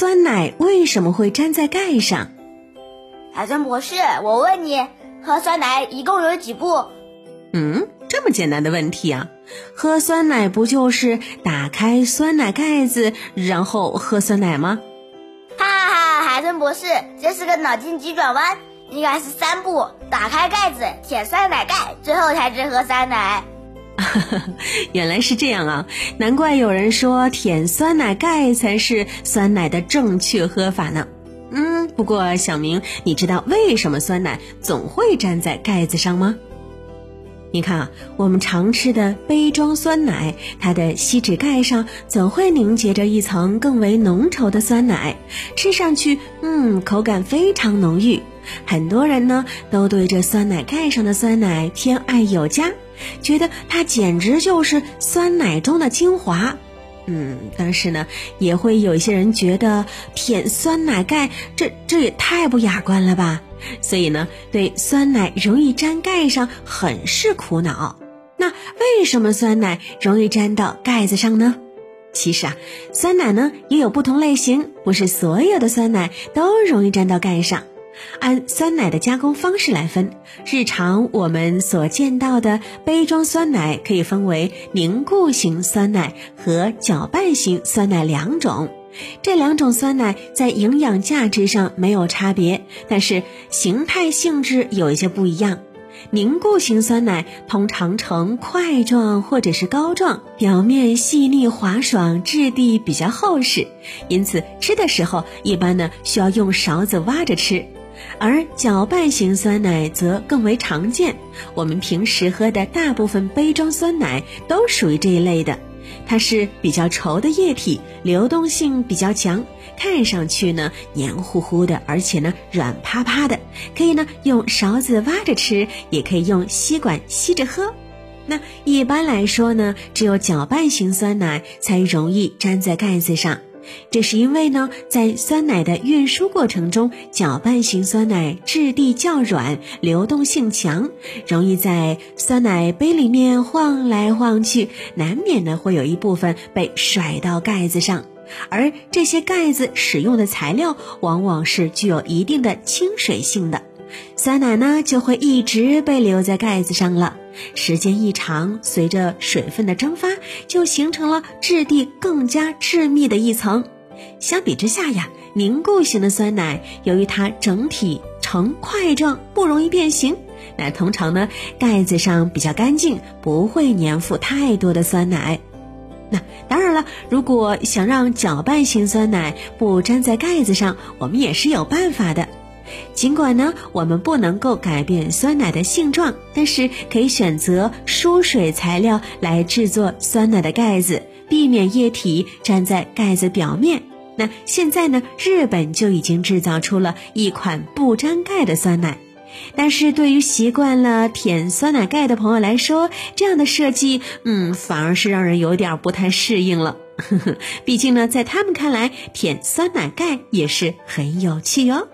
酸奶为什么会粘在盖上？海森博士，我问你，喝酸奶一共有几步？嗯，这么简单的问题啊！喝酸奶不就是打开酸奶盖子，然后喝酸奶吗？哈哈哈，海森博士，这是个脑筋急转弯，应该是三步：打开盖子，舔酸奶盖，最后才是喝酸奶。原来是这样啊！难怪有人说舔酸奶盖才是酸奶的正确喝法呢。嗯，不过小明，你知道为什么酸奶总会粘在盖子上吗？你看啊，我们常吃的杯装酸奶，它的锡纸盖上总会凝结着一层更为浓稠的酸奶，吃上去，嗯，口感非常浓郁。很多人呢都对这酸奶盖上的酸奶偏爱有加，觉得它简直就是酸奶中的精华。嗯，但是呢，也会有一些人觉得舔酸奶盖，这这也太不雅观了吧。所以呢，对酸奶容易粘盖上很是苦恼。那为什么酸奶容易粘到盖子上呢？其实啊，酸奶呢也有不同类型，不是所有的酸奶都容易粘到盖上。按酸奶的加工方式来分，日常我们所见到的杯装酸奶可以分为凝固型酸奶和搅拌型酸奶两种。这两种酸奶在营养价值上没有差别，但是形态性质有一些不一样。凝固型酸奶通常呈块状或者是膏状，表面细腻滑爽，质地比较厚实，因此吃的时候一般呢需要用勺子挖着吃。而搅拌型酸奶则更为常见，我们平时喝的大部分杯装酸奶都属于这一类的。它是比较稠的液体，流动性比较强，看上去呢黏糊糊的，而且呢软趴趴的，可以呢用勺子挖着吃，也可以用吸管吸着喝。那一般来说呢，只有搅拌型酸奶才容易粘在盖子上。这是因为呢，在酸奶的运输过程中，搅拌型酸奶质地较软，流动性强，容易在酸奶杯里面晃来晃去，难免呢会有一部分被甩到盖子上。而这些盖子使用的材料往往是具有一定的亲水性的，酸奶呢就会一直被留在盖子上了。时间一长，随着水分的蒸发，就形成了质地更加致密的一层。相比之下呀，凝固型的酸奶由于它整体呈块状，不容易变形，那通常呢盖子上比较干净，不会粘附太多的酸奶。那当然了，如果想让搅拌型酸奶不粘在盖子上，我们也是有办法的。尽管呢，我们不能够改变酸奶的性状，但是可以选择疏水材料来制作酸奶的盖子，避免液体粘在盖子表面。那现在呢，日本就已经制造出了一款不粘盖的酸奶，但是对于习惯了舔酸奶盖的朋友来说，这样的设计，嗯，反而是让人有点不太适应了。毕竟呢，在他们看来，舔酸奶盖也是很有趣哟。